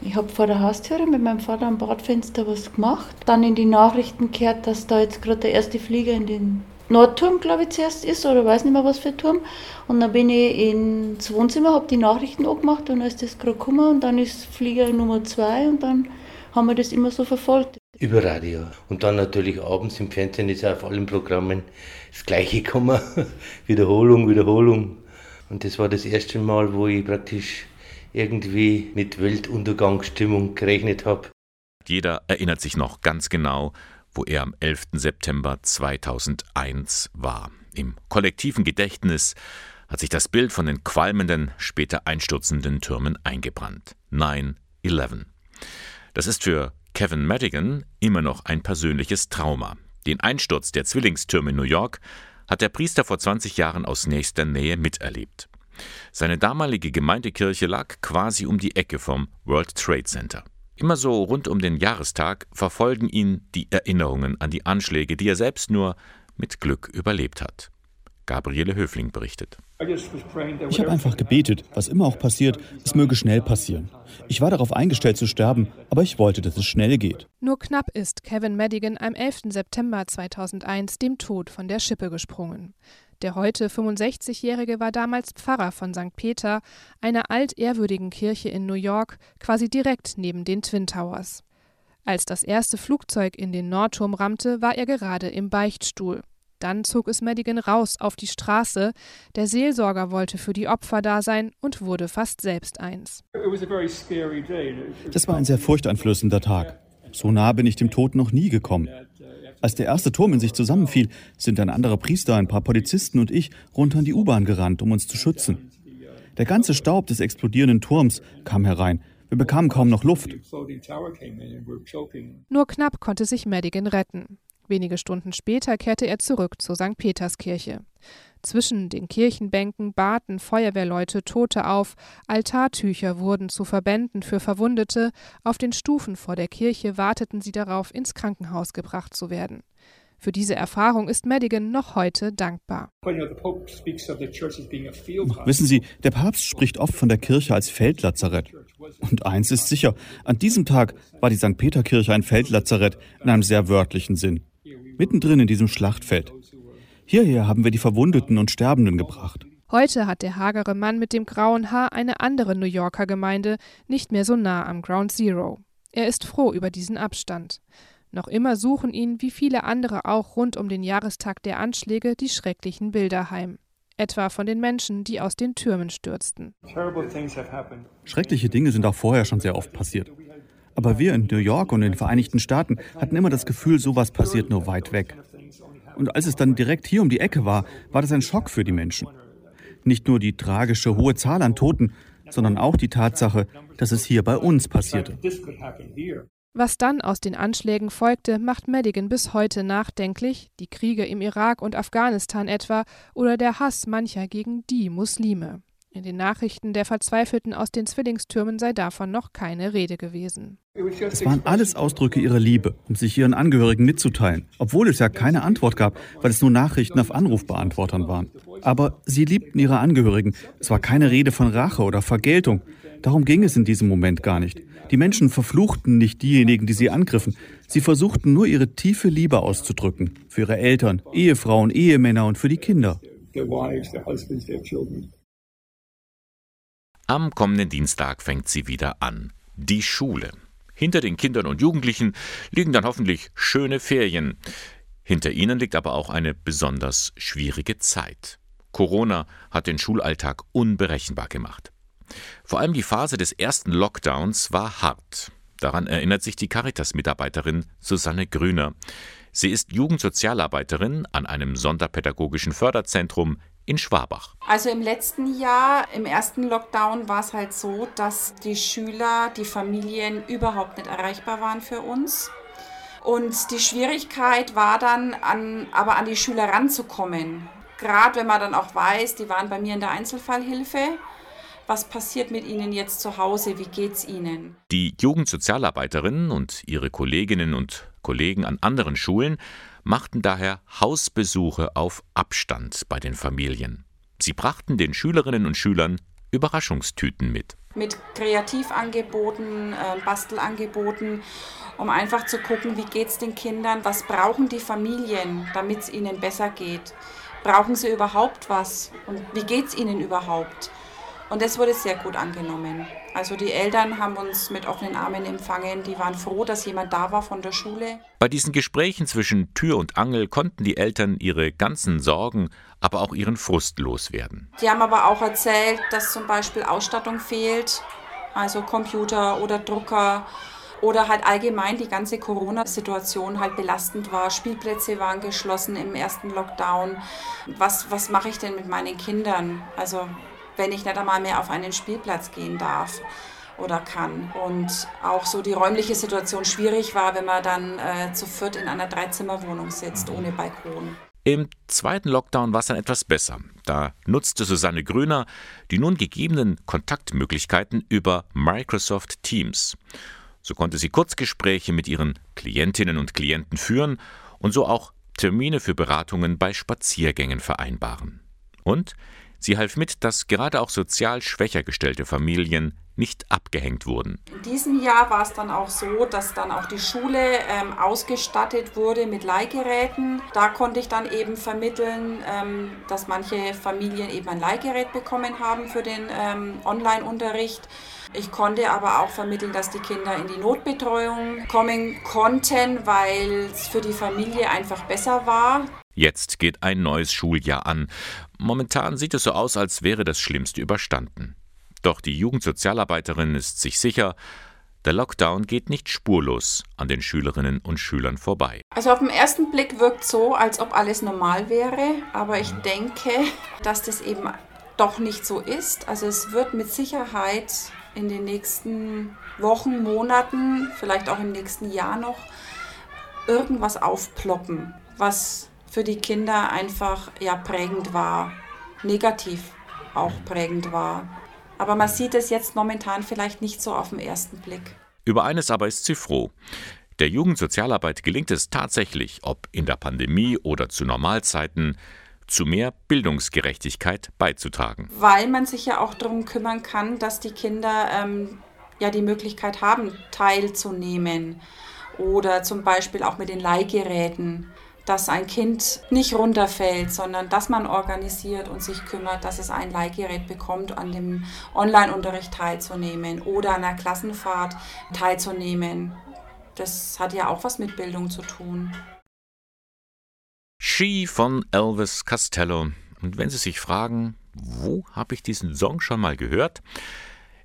Ich habe vor der Haustüre mit meinem Vater am Badfenster was gemacht. Dann in die Nachrichten gehört, dass da jetzt gerade der erste Flieger in den Nordturm, glaube ich, zuerst ist oder weiß nicht mehr was für ein Turm. Und dann bin ich ins Wohnzimmer, habe die Nachrichten angemacht und dann ist das gerade gekommen und dann ist Flieger Nummer zwei und dann haben wir das immer so verfolgt. Über Radio. Und dann natürlich abends im Fernsehen ist auf allen Programmen das Gleiche gekommen. Wiederholung, Wiederholung. Und das war das erste Mal, wo ich praktisch irgendwie mit Weltuntergangsstimmung gerechnet habe. Jeder erinnert sich noch ganz genau, wo er am 11. September 2001 war. Im kollektiven Gedächtnis hat sich das Bild von den qualmenden, später einstürzenden Türmen eingebrannt. 9-11. Das ist für Kevin Madigan immer noch ein persönliches Trauma. Den Einsturz der Zwillingstürme in New York hat der Priester vor 20 Jahren aus nächster Nähe miterlebt. Seine damalige Gemeindekirche lag quasi um die Ecke vom World Trade Center. Immer so rund um den Jahrestag verfolgen ihn die Erinnerungen an die Anschläge, die er selbst nur mit Glück überlebt hat. Gabriele Höfling berichtet. Ich habe einfach gebetet, was immer auch passiert, es möge schnell passieren. Ich war darauf eingestellt zu sterben, aber ich wollte, dass es schnell geht. Nur knapp ist Kevin Madigan am 11. September 2001 dem Tod von der Schippe gesprungen. Der heute 65-Jährige war damals Pfarrer von St. Peter, einer altehrwürdigen Kirche in New York, quasi direkt neben den Twin Towers. Als das erste Flugzeug in den Nordturm rammte, war er gerade im Beichtstuhl. Dann zog es Madigan raus auf die Straße. Der Seelsorger wollte für die Opfer da sein und wurde fast selbst eins. Das war ein sehr furchteinflößender Tag. So nah bin ich dem Tod noch nie gekommen. Als der erste Turm in sich zusammenfiel, sind ein anderer Priester, ein paar Polizisten und ich runter in die U-Bahn gerannt, um uns zu schützen. Der ganze Staub des explodierenden Turms kam herein. Wir bekamen kaum noch Luft. Nur knapp konnte sich Madigan retten. Wenige Stunden später kehrte er zurück zur St. Peterskirche. Zwischen den Kirchenbänken baten Feuerwehrleute Tote auf, Altartücher wurden zu Verbänden für Verwundete, auf den Stufen vor der Kirche warteten sie darauf, ins Krankenhaus gebracht zu werden. Für diese Erfahrung ist Madigan noch heute dankbar. Wissen Sie, der Papst spricht oft von der Kirche als Feldlazarett. Und eins ist sicher, an diesem Tag war die St. Peterkirche ein Feldlazarett in einem sehr wörtlichen Sinn. Mittendrin in diesem Schlachtfeld. Hierher haben wir die Verwundeten und Sterbenden gebracht. Heute hat der hagere Mann mit dem grauen Haar eine andere New Yorker Gemeinde nicht mehr so nah am Ground Zero. Er ist froh über diesen Abstand. Noch immer suchen ihn, wie viele andere auch rund um den Jahrestag der Anschläge, die schrecklichen Bilder heim. Etwa von den Menschen, die aus den Türmen stürzten. Schreckliche Dinge sind auch vorher schon sehr oft passiert. Aber wir in New York und in den Vereinigten Staaten hatten immer das Gefühl, sowas passiert nur weit weg. Und als es dann direkt hier um die Ecke war, war das ein Schock für die Menschen. Nicht nur die tragische hohe Zahl an Toten, sondern auch die Tatsache, dass es hier bei uns passierte. Was dann aus den Anschlägen folgte, macht Madigan bis heute nachdenklich, die Kriege im Irak und Afghanistan etwa oder der Hass mancher gegen die Muslime. In den Nachrichten der Verzweifelten aus den Zwillingstürmen sei davon noch keine Rede gewesen. Es waren alles Ausdrücke ihrer Liebe, um sich ihren Angehörigen mitzuteilen, obwohl es ja keine Antwort gab, weil es nur Nachrichten auf Anrufbeantwortern waren. Aber sie liebten ihre Angehörigen. Es war keine Rede von Rache oder Vergeltung. Darum ging es in diesem Moment gar nicht. Die Menschen verfluchten nicht diejenigen, die sie angriffen. Sie versuchten nur ihre tiefe Liebe auszudrücken. Für ihre Eltern, Ehefrauen, Ehemänner und für die Kinder. Am kommenden Dienstag fängt sie wieder an. Die Schule. Hinter den Kindern und Jugendlichen liegen dann hoffentlich schöne Ferien. Hinter ihnen liegt aber auch eine besonders schwierige Zeit. Corona hat den Schulalltag unberechenbar gemacht. Vor allem die Phase des ersten Lockdowns war hart. Daran erinnert sich die Caritas-Mitarbeiterin Susanne Grüner. Sie ist Jugendsozialarbeiterin an einem sonderpädagogischen Förderzentrum in Schwabach. Also im letzten Jahr, im ersten Lockdown, war es halt so, dass die Schüler, die Familien überhaupt nicht erreichbar waren für uns. Und die Schwierigkeit war dann, an, aber an die Schüler ranzukommen. Gerade wenn man dann auch weiß, die waren bei mir in der Einzelfallhilfe. Was passiert mit ihnen jetzt zu Hause? Wie geht's ihnen? Die Jugendsozialarbeiterinnen und ihre Kolleginnen und Kollegen an anderen Schulen machten daher Hausbesuche auf Abstand bei den Familien. Sie brachten den Schülerinnen und Schülern Überraschungstüten mit. Mit Kreativangeboten, äh, Bastelangeboten, um einfach zu gucken, wie geht es den Kindern, was brauchen die Familien, damit es ihnen besser geht. Brauchen sie überhaupt was und wie geht es ihnen überhaupt? Und das wurde sehr gut angenommen. Also die Eltern haben uns mit offenen Armen empfangen, die waren froh, dass jemand da war von der Schule. Bei diesen Gesprächen zwischen Tür und Angel konnten die Eltern ihre ganzen Sorgen, aber auch ihren Frust loswerden. Die haben aber auch erzählt, dass zum Beispiel Ausstattung fehlt, also Computer oder Drucker oder halt allgemein die ganze Corona-Situation halt belastend war. Spielplätze waren geschlossen im ersten Lockdown. Was, was mache ich denn mit meinen Kindern? Also wenn ich nicht einmal mehr auf einen Spielplatz gehen darf oder kann. Und auch so die räumliche Situation schwierig war, wenn man dann äh, zu viert in einer Dreizimmerwohnung sitzt, ohne Balkon. Im zweiten Lockdown war es dann etwas besser. Da nutzte Susanne Grüner die nun gegebenen Kontaktmöglichkeiten über Microsoft Teams. So konnte sie Kurzgespräche mit ihren Klientinnen und Klienten führen und so auch Termine für Beratungen bei Spaziergängen vereinbaren. Und Sie half mit, dass gerade auch sozial schwächer gestellte Familien nicht abgehängt wurden. In diesem Jahr war es dann auch so, dass dann auch die Schule ähm, ausgestattet wurde mit Leihgeräten. Da konnte ich dann eben vermitteln, ähm, dass manche Familien eben ein Leihgerät bekommen haben für den ähm, Online-Unterricht. Ich konnte aber auch vermitteln, dass die Kinder in die Notbetreuung kommen konnten, weil es für die Familie einfach besser war. Jetzt geht ein neues Schuljahr an. Momentan sieht es so aus, als wäre das Schlimmste überstanden. Doch die Jugendsozialarbeiterin ist sich sicher, der Lockdown geht nicht spurlos an den Schülerinnen und Schülern vorbei. Also auf den ersten Blick wirkt so, als ob alles normal wäre, aber ich denke, dass das eben doch nicht so ist. Also es wird mit Sicherheit in den nächsten Wochen, Monaten, vielleicht auch im nächsten Jahr noch irgendwas aufploppen, was für die Kinder einfach ja prägend war, negativ auch prägend war. Aber man sieht es jetzt momentan vielleicht nicht so auf den ersten Blick. Über eines aber ist sie froh. Der Jugendsozialarbeit gelingt es tatsächlich, ob in der Pandemie oder zu Normalzeiten, zu mehr Bildungsgerechtigkeit beizutragen. Weil man sich ja auch darum kümmern kann, dass die Kinder ähm, ja die Möglichkeit haben, teilzunehmen. Oder zum Beispiel auch mit den Leihgeräten dass ein Kind nicht runterfällt, sondern dass man organisiert und sich kümmert, dass es ein Leihgerät bekommt, an dem Online-Unterricht teilzunehmen oder an einer Klassenfahrt teilzunehmen. Das hat ja auch was mit Bildung zu tun. She von Elvis Costello. Und wenn Sie sich fragen, wo habe ich diesen Song schon mal gehört?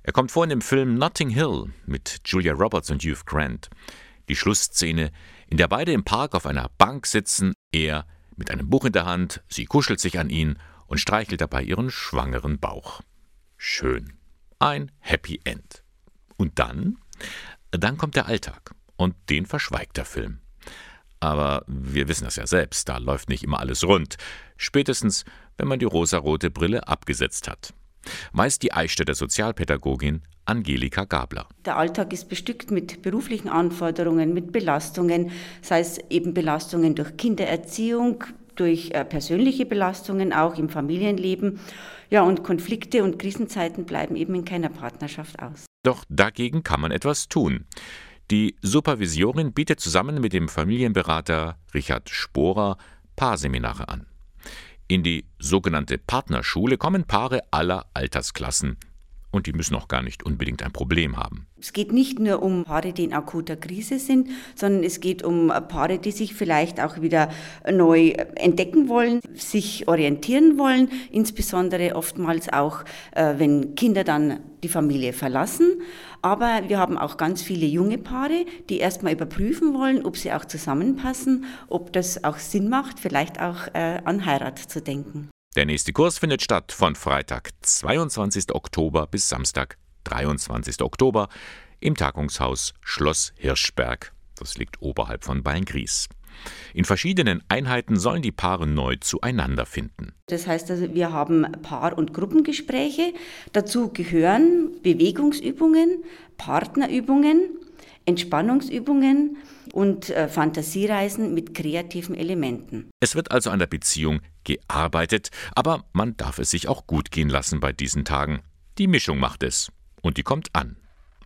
Er kommt vor in dem Film Notting Hill mit Julia Roberts und Hugh Grant. Die Schlussszene, in der beide im Park auf einer Bank sitzen, er mit einem Buch in der Hand, sie kuschelt sich an ihn und streichelt dabei ihren schwangeren Bauch. Schön. Ein Happy End. Und dann? Dann kommt der Alltag. Und den verschweigt der Film. Aber wir wissen das ja selbst, da läuft nicht immer alles rund. Spätestens, wenn man die rosarote Brille abgesetzt hat. Weiß die Eichstätter Sozialpädagogin Angelika Gabler. Der Alltag ist bestückt mit beruflichen Anforderungen, mit Belastungen, sei es eben Belastungen durch Kindererziehung, durch äh, persönliche Belastungen auch im Familienleben. Ja, und Konflikte und Krisenzeiten bleiben eben in keiner Partnerschaft aus. Doch dagegen kann man etwas tun. Die Supervisorin bietet zusammen mit dem Familienberater Richard Sporer Paarseminare an. In die sogenannte Partnerschule kommen Paare aller Altersklassen. Und die müssen auch gar nicht unbedingt ein Problem haben. Es geht nicht nur um Paare, die in akuter Krise sind, sondern es geht um Paare, die sich vielleicht auch wieder neu entdecken wollen, sich orientieren wollen, insbesondere oftmals auch, äh, wenn Kinder dann die Familie verlassen. Aber wir haben auch ganz viele junge Paare, die erstmal überprüfen wollen, ob sie auch zusammenpassen, ob das auch Sinn macht, vielleicht auch äh, an Heirat zu denken. Der nächste Kurs findet statt von Freitag, 22. Oktober bis Samstag, 23. Oktober im Tagungshaus Schloss Hirschberg. Das liegt oberhalb von Beingries. In verschiedenen Einheiten sollen die Paare neu zueinander finden. Das heißt also, wir haben Paar- und Gruppengespräche. Dazu gehören Bewegungsübungen, Partnerübungen, Entspannungsübungen und äh, Fantasiereisen mit kreativen Elementen. Es wird also an der Beziehung gearbeitet, aber man darf es sich auch gut gehen lassen bei diesen Tagen. Die Mischung macht es und die kommt an.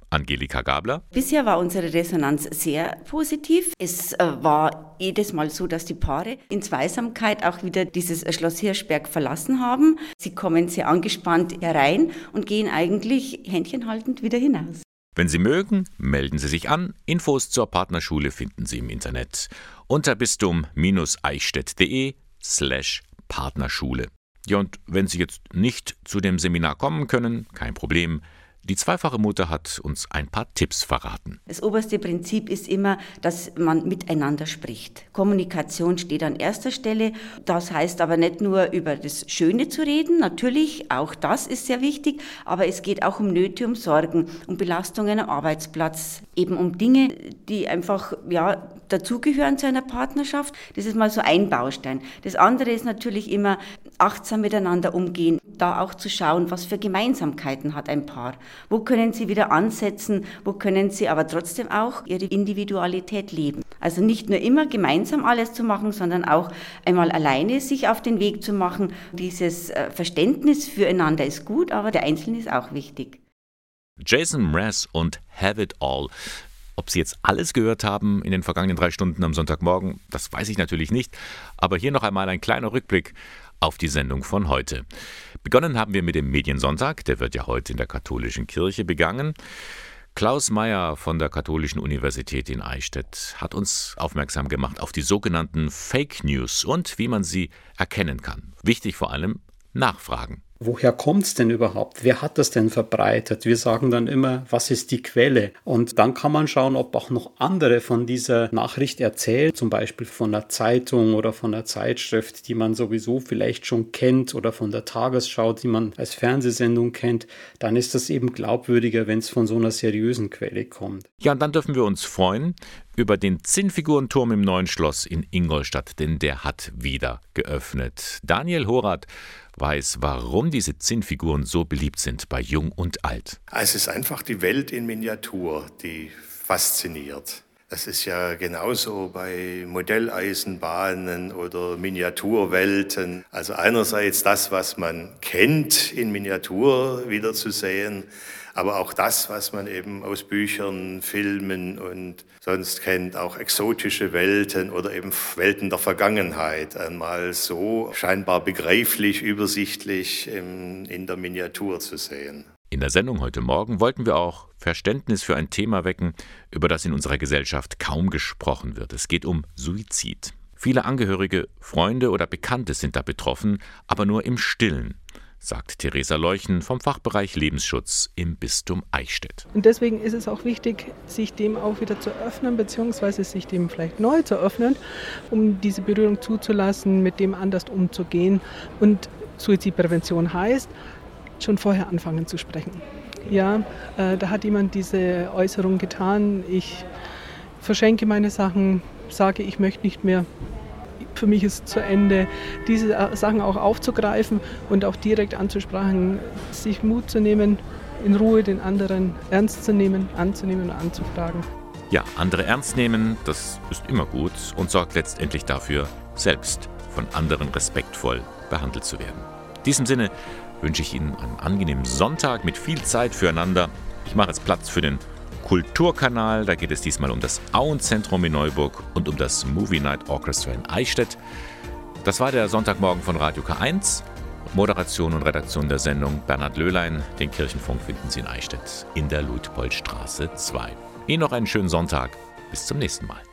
Angelika Gabler. Bisher war unsere Resonanz sehr positiv. Es äh, war jedes Mal so, dass die Paare in Zweisamkeit auch wieder dieses Schloss Hirschberg verlassen haben. Sie kommen sehr angespannt herein und gehen eigentlich händchenhaltend wieder hinaus. Wenn Sie mögen, melden Sie sich an. Infos zur Partnerschule finden Sie im Internet unter bistum-eichstätt.de slash Partnerschule. Ja, und wenn Sie jetzt nicht zu dem Seminar kommen können, kein Problem. Die zweifache Mutter hat uns ein paar Tipps verraten. Das oberste Prinzip ist immer, dass man miteinander spricht. Kommunikation steht an erster Stelle. Das heißt aber nicht nur über das Schöne zu reden, natürlich, auch das ist sehr wichtig, aber es geht auch um Nöte, um Sorgen, um Belastungen am Arbeitsplatz, eben um Dinge, die einfach ja, dazugehören zu einer Partnerschaft. Das ist mal so ein Baustein. Das andere ist natürlich immer achtsam miteinander umgehen, da auch zu schauen, was für Gemeinsamkeiten hat ein Paar. Wo können sie wieder ansetzen, wo können sie aber trotzdem auch ihre Individualität leben. Also nicht nur immer gemeinsam alles zu machen, sondern auch einmal alleine sich auf den Weg zu machen. Dieses äh, Verständnis füreinander ist gut, aber der Einzelne ist auch wichtig. Jason Mraz und Have It All. Ob Sie jetzt alles gehört haben in den vergangenen drei Stunden am Sonntagmorgen, das weiß ich natürlich nicht. Aber hier noch einmal ein kleiner Rückblick auf die Sendung von heute. Begonnen haben wir mit dem Mediensonntag, der wird ja heute in der katholischen Kirche begangen. Klaus Meyer von der Katholischen Universität in Eichstätt hat uns aufmerksam gemacht auf die sogenannten Fake News und wie man sie erkennen kann. Wichtig vor allem nachfragen. Woher kommt es denn überhaupt? Wer hat das denn verbreitet? Wir sagen dann immer, was ist die Quelle? Und dann kann man schauen, ob auch noch andere von dieser Nachricht erzählen, zum Beispiel von der Zeitung oder von der Zeitschrift, die man sowieso vielleicht schon kennt oder von der Tagesschau, die man als Fernsehsendung kennt. Dann ist das eben glaubwürdiger, wenn es von so einer seriösen Quelle kommt. Ja, und dann dürfen wir uns freuen über den Zinnfigurenturm im neuen Schloss in Ingolstadt, denn der hat wieder geöffnet. Daniel Horath weiß, warum diese Zinnfiguren so beliebt sind bei Jung und Alt. Es ist einfach die Welt in Miniatur, die fasziniert. Das ist ja genauso bei Modelleisenbahnen oder Miniaturwelten. Also einerseits das, was man kennt, in Miniatur wiederzusehen, aber auch das, was man eben aus Büchern, Filmen und sonst kennt, auch exotische Welten oder eben Welten der Vergangenheit, einmal so scheinbar begreiflich, übersichtlich in der Miniatur zu sehen. In der Sendung heute Morgen wollten wir auch Verständnis für ein Thema wecken, über das in unserer Gesellschaft kaum gesprochen wird. Es geht um Suizid. Viele Angehörige, Freunde oder Bekannte sind da betroffen, aber nur im Stillen. Sagt Theresa Leuchen vom Fachbereich Lebensschutz im Bistum Eichstätt. Und deswegen ist es auch wichtig, sich dem auch wieder zu öffnen, beziehungsweise sich dem vielleicht neu zu öffnen, um diese Berührung zuzulassen, mit dem anders umzugehen. Und Suizidprävention heißt, schon vorher anfangen zu sprechen. Ja, äh, da hat jemand diese Äußerung getan, ich verschenke meine Sachen, sage, ich möchte nicht mehr für mich ist zu Ende, diese Sachen auch aufzugreifen und auch direkt anzusprechen, sich Mut zu nehmen, in Ruhe den anderen ernst zu nehmen, anzunehmen und anzufragen. Ja, andere ernst nehmen, das ist immer gut und sorgt letztendlich dafür, selbst von anderen respektvoll behandelt zu werden. In diesem Sinne wünsche ich Ihnen einen angenehmen Sonntag mit viel Zeit füreinander. Ich mache jetzt Platz für den Kulturkanal. Da geht es diesmal um das Auenzentrum in Neuburg und um das Movie Night Orchestra in Eichstätt. Das war der Sonntagmorgen von Radio K1. Moderation und Redaktion der Sendung Bernhard Löhlein. Den Kirchenfunk finden Sie in Eichstätt in der Luitpoldstraße 2. Ihnen noch einen schönen Sonntag. Bis zum nächsten Mal.